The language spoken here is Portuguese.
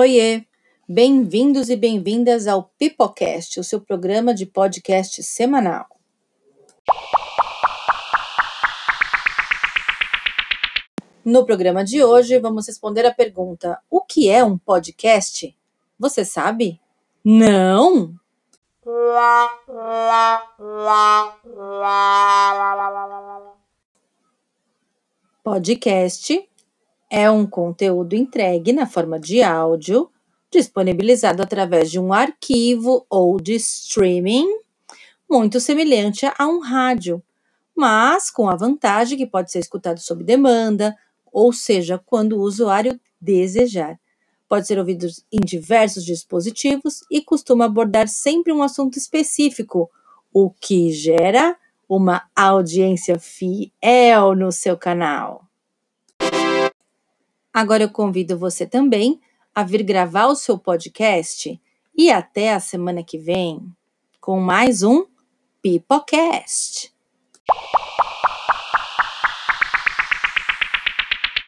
Oiê! Bem-vindos e bem-vindas ao Pipocast, o seu programa de podcast semanal. No programa de hoje, vamos responder a pergunta: O que é um podcast? Você sabe? Não? Podcast é um conteúdo entregue na forma de áudio, disponibilizado através de um arquivo ou de streaming, muito semelhante a um rádio, mas com a vantagem que pode ser escutado sob demanda, ou seja, quando o usuário desejar. Pode ser ouvido em diversos dispositivos e costuma abordar sempre um assunto específico, o que gera uma audiência fiel no seu canal. Agora eu convido você também a vir gravar o seu podcast e até a semana que vem com mais um Pipocast.